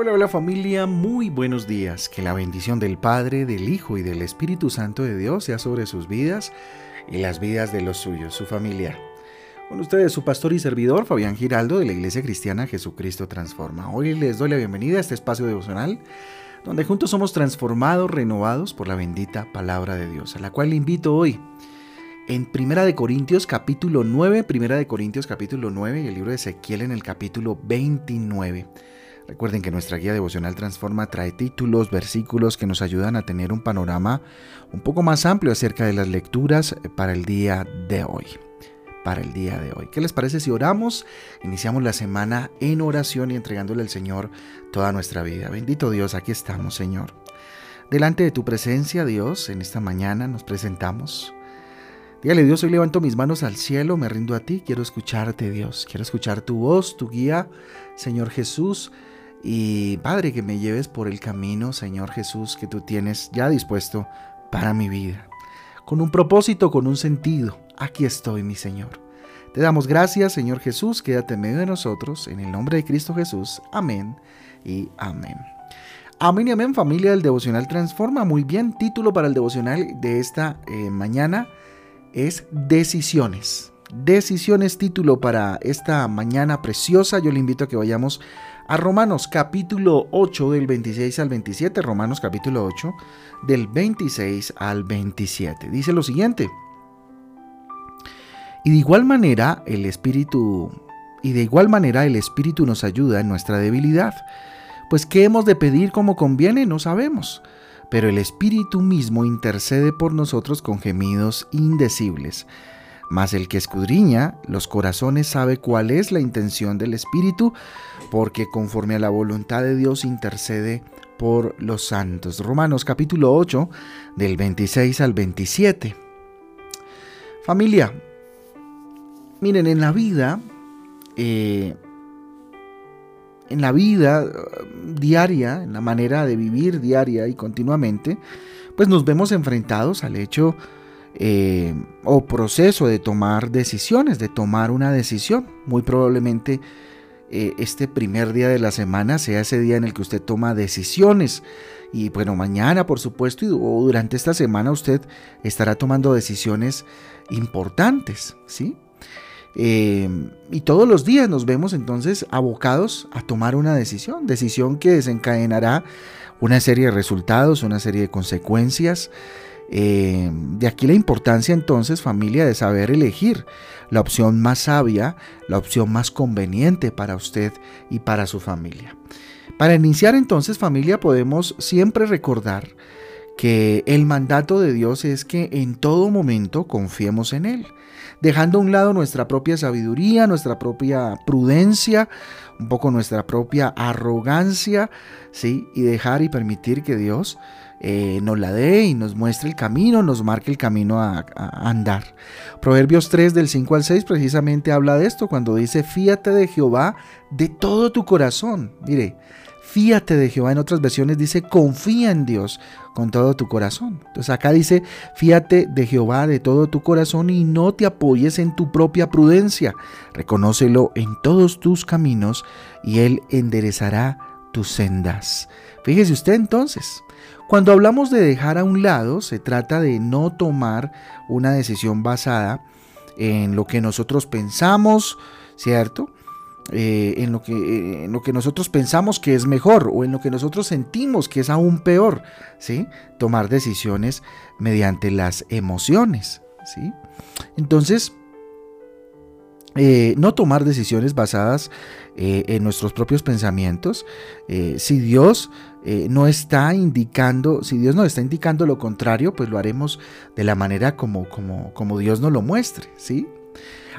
Hola, hola familia, muy buenos días. Que la bendición del Padre, del Hijo y del Espíritu Santo de Dios sea sobre sus vidas y las vidas de los suyos, su familia. Con ustedes su pastor y servidor Fabián Giraldo de la Iglesia Cristiana Jesucristo Transforma. Hoy les doy la bienvenida a este espacio devocional donde juntos somos transformados, renovados por la bendita palabra de Dios, a la cual le invito hoy en Primera de Corintios capítulo 9, Primera de Corintios capítulo 9 y el libro de Ezequiel en el capítulo 29. Recuerden que nuestra guía devocional Transforma trae títulos, versículos que nos ayudan a tener un panorama un poco más amplio acerca de las lecturas para el día de hoy. Para el día de hoy. ¿Qué les parece si oramos? Iniciamos la semana en oración y entregándole al Señor toda nuestra vida. Bendito Dios, aquí estamos, Señor. Delante de tu presencia, Dios, en esta mañana nos presentamos. Dígale, Dios, hoy levanto mis manos al cielo, me rindo a ti, quiero escucharte, Dios. Quiero escuchar tu voz, tu guía, Señor Jesús. Y Padre, que me lleves por el camino, Señor Jesús, que tú tienes ya dispuesto para mi vida. Con un propósito, con un sentido. Aquí estoy, mi Señor. Te damos gracias, Señor Jesús. Quédate en medio de nosotros. En el nombre de Cristo Jesús. Amén y amén. Amén y amén, familia del Devocional Transforma. Muy bien, título para el devocional de esta eh, mañana es Decisiones. Decisiones, título para esta mañana preciosa. Yo le invito a que vayamos a Romanos capítulo 8 del 26 al 27, Romanos capítulo 8 del 26 al 27. Dice lo siguiente. Y de igual manera el espíritu y de igual manera el espíritu nos ayuda en nuestra debilidad, pues qué hemos de pedir como conviene no sabemos, pero el espíritu mismo intercede por nosotros con gemidos indecibles. Mas el que escudriña los corazones sabe cuál es la intención del Espíritu, porque conforme a la voluntad de Dios intercede por los santos. Romanos capítulo 8, del 26 al 27. Familia, miren, en la vida, eh, en la vida uh, diaria, en la manera de vivir diaria y continuamente, pues nos vemos enfrentados al hecho eh, o proceso de tomar decisiones, de tomar una decisión. Muy probablemente eh, este primer día de la semana sea ese día en el que usted toma decisiones. Y bueno, mañana por supuesto o durante esta semana usted estará tomando decisiones importantes, ¿sí? Eh, y todos los días nos vemos entonces abocados a tomar una decisión, decisión que desencadenará una serie de resultados, una serie de consecuencias. Eh, de aquí la importancia entonces, familia, de saber elegir la opción más sabia, la opción más conveniente para usted y para su familia. Para iniciar entonces, familia, podemos siempre recordar que el mandato de Dios es que en todo momento confiemos en Él, dejando a un lado nuestra propia sabiduría, nuestra propia prudencia, un poco nuestra propia arrogancia, ¿sí? Y dejar y permitir que Dios eh, nos la dé y nos muestre el camino, nos marque el camino a, andar. Proverbios 3 del 5 al 6 precisamente habla de esto cuando dice, fíate de Jehová de todo tu corazón. Mire, fíate de Jehová en otras versiones dice, confía en Dios con todo tu corazón. Entonces acá dice, fíate de Jehová de todo tu corazón y no te apoyes en tu propia prudencia. Reconócelo en todos tus caminos y Él enderezará tus sendas. Fíjese usted entonces, cuando hablamos de dejar a un lado, se trata de no tomar una decisión basada en lo que nosotros pensamos, ¿cierto? Eh, en, lo que, eh, en lo que nosotros pensamos que es mejor o en lo que nosotros sentimos que es aún peor, ¿sí? Tomar decisiones mediante las emociones, ¿sí? Entonces, eh, no tomar decisiones basadas en nuestros propios pensamientos. si Dios no está indicando, si Dios nos está indicando lo contrario, pues lo haremos de la manera como, como, como Dios nos lo muestre, ¿sí?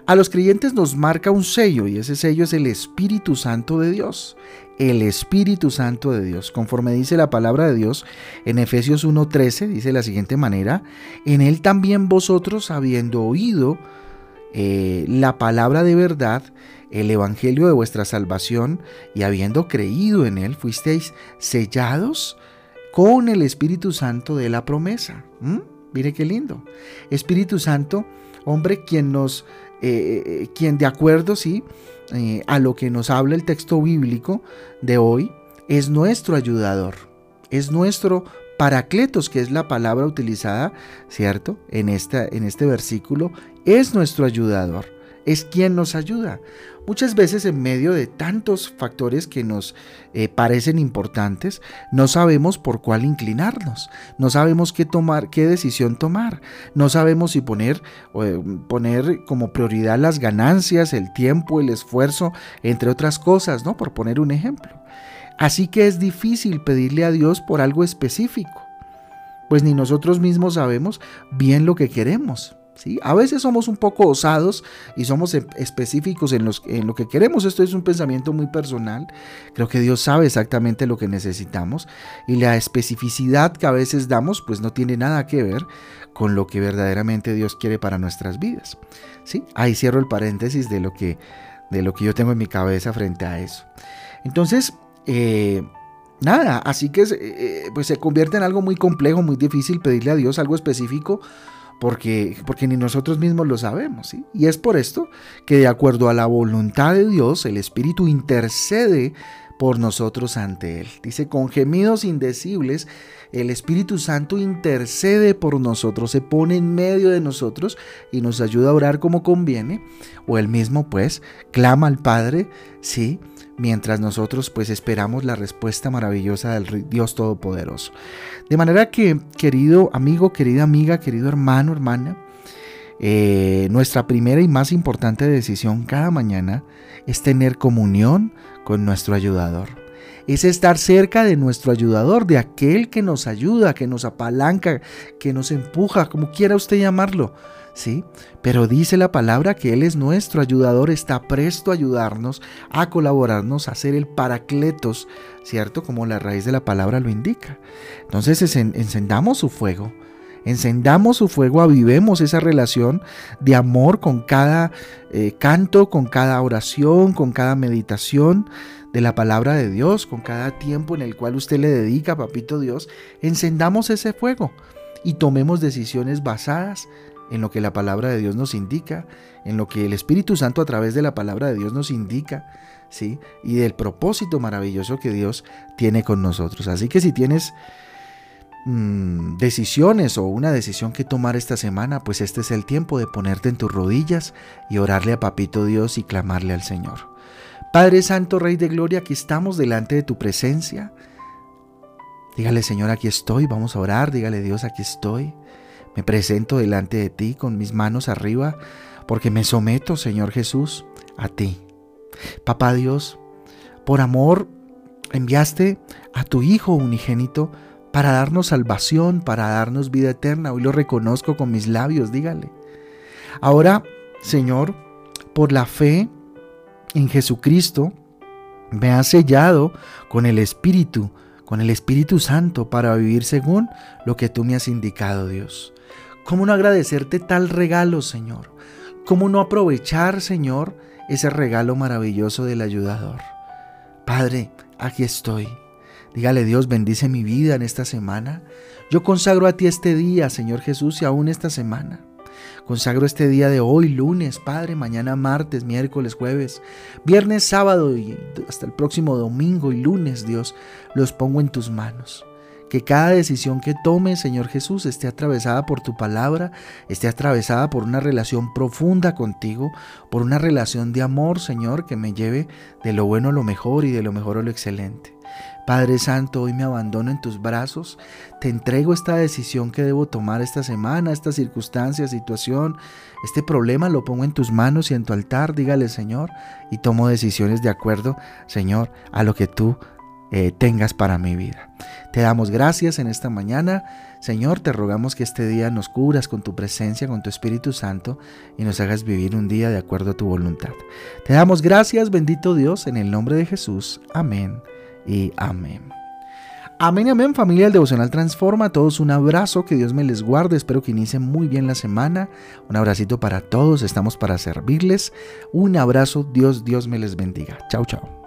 A los creyentes nos marca un sello y ese sello es el Espíritu Santo de Dios. El Espíritu Santo de Dios. Conforme dice la palabra de Dios en Efesios 1.13, dice de la siguiente manera, en Él también vosotros habiendo oído eh, la palabra de verdad, el Evangelio de vuestra salvación, y habiendo creído en Él, fuisteis sellados con el Espíritu Santo de la promesa. Mire qué lindo. Espíritu Santo, hombre, quien nos eh, eh, quien de acuerdo, sí, eh, a lo que nos habla el texto bíblico de hoy, es nuestro ayudador, es nuestro paracletos, que es la palabra utilizada, ¿cierto? En, esta, en este versículo, es nuestro ayudador, es quien nos ayuda. Muchas veces en medio de tantos factores que nos eh, parecen importantes, no sabemos por cuál inclinarnos, no sabemos qué tomar, qué decisión tomar, no sabemos si poner, eh, poner como prioridad las ganancias, el tiempo, el esfuerzo, entre otras cosas, ¿no? Por poner un ejemplo. Así que es difícil pedirle a Dios por algo específico, pues ni nosotros mismos sabemos bien lo que queremos. A veces somos un poco osados y somos e-, específicos en, lo que queremos. Esto es un pensamiento muy personal. Creo que Dios sabe exactamente lo que necesitamos y la especificidad que a veces damos pues no tiene nada que ver con lo que verdaderamente Dios quiere para nuestras vidas. ¿sí? Ahí cierro el paréntesis de lo que, de lo que yo tengo en mi cabeza frente a eso. Entonces, eh, nada, así que eh, pues se convierte en algo muy complejo, muy difícil pedirle a Dios algo específico porque, porque ni nosotros mismos lo sabemos. Y es por esto que de acuerdo a la voluntad de Dios, el Espíritu intercede por nosotros ante Él. Dice, con gemidos indecibles, el Espíritu Santo intercede por nosotros, se pone en medio de nosotros y nos ayuda a orar como conviene. O Él mismo, pues, clama al Padre, sí, mientras nosotros pues esperamos la respuesta maravillosa del Dios Todopoderoso. De manera que, querido amigo, querida amiga, querido hermano, hermana, eh, nuestra primera y más importante decisión cada mañana es tener comunión con nuestro ayudador. Es estar cerca de nuestro ayudador, de aquel que nos ayuda, que nos apalanca, que nos empuja, como quiera usted llamarlo ¿sí? Pero dice la palabra que Él es nuestro ayudador, está presto a ayudarnos, a colaborarnos, a ser el paracletos, ¿cierto? Como la raíz de la palabra lo indica. Entonces encendamos su fuego, encendamos su fuego, avivemos esa relación de amor con cada eh, canto, con cada oración, con cada meditación de la palabra de Dios, con cada tiempo en el cual usted le dedica, papito Dios, encendamos ese fuego y tomemos decisiones basadas en lo que la palabra de Dios nos indica, en lo que el Espíritu Santo a través de la palabra de Dios nos indica, ¿sí? Y del propósito maravilloso que Dios tiene con nosotros. Así que si tienes mm, decisiones o una decisión que tomar esta semana, pues este es el tiempo de ponerte en tus rodillas y orarle a Papito Dios y clamarle al Señor. Padre Santo, Rey de Gloria, aquí estamos delante de tu presencia. Dígale, Señor, aquí estoy, vamos a orar, dígale, Dios, aquí estoy. Me presento delante de ti con mis manos arriba porque me someto, Señor Jesús, a ti. Papá Dios, por amor enviaste a tu Hijo unigénito para darnos salvación, para darnos vida eterna. Hoy lo reconozco con mis labios, dígale. Ahora, Señor, por la fe en Jesucristo, me has sellado con el Espíritu, con el Espíritu Santo para vivir según lo que tú me has indicado, Dios. ¿Cómo no agradecerte tal regalo, Señor? ¿Cómo no aprovechar, Señor, ese regalo maravilloso del ayudador? Padre, aquí estoy. Dígale Dios, bendice mi vida en esta semana. Yo consagro a ti este día, Señor Jesús, y aún esta semana. Consagro este día de hoy, lunes, Padre, mañana martes, miércoles, jueves, viernes, sábado y hasta el próximo domingo y lunes, Dios, los pongo en tus manos. Que cada decisión que tome, Señor Jesús, esté atravesada por tu palabra, esté atravesada por una relación profunda contigo, por una relación de amor, Señor, que me lleve de lo bueno a lo mejor y de lo mejor a lo excelente. Padre Santo, hoy me abandono en tus brazos, te entrego esta decisión que debo tomar esta semana, esta circunstancia, situación, este problema lo pongo en tus manos y en tu altar, dígale Señor, y tomo decisiones de acuerdo, Señor, a lo que tú eh, tengas para mi vida. Te damos gracias en esta mañana. Señor, te rogamos que este día nos cubras con tu presencia, con tu Espíritu Santo y nos hagas vivir un día de acuerdo a tu voluntad. Te damos gracias, bendito Dios, en el nombre de Jesús. Amén y amén. Amén y amén, familia del Devocional Transforma. A todos un abrazo, que Dios me les guarde. Espero que inicien muy bien la semana. Un abracito para todos, estamos para servirles. Un abrazo, Dios, Dios me les bendiga. Chao, chao.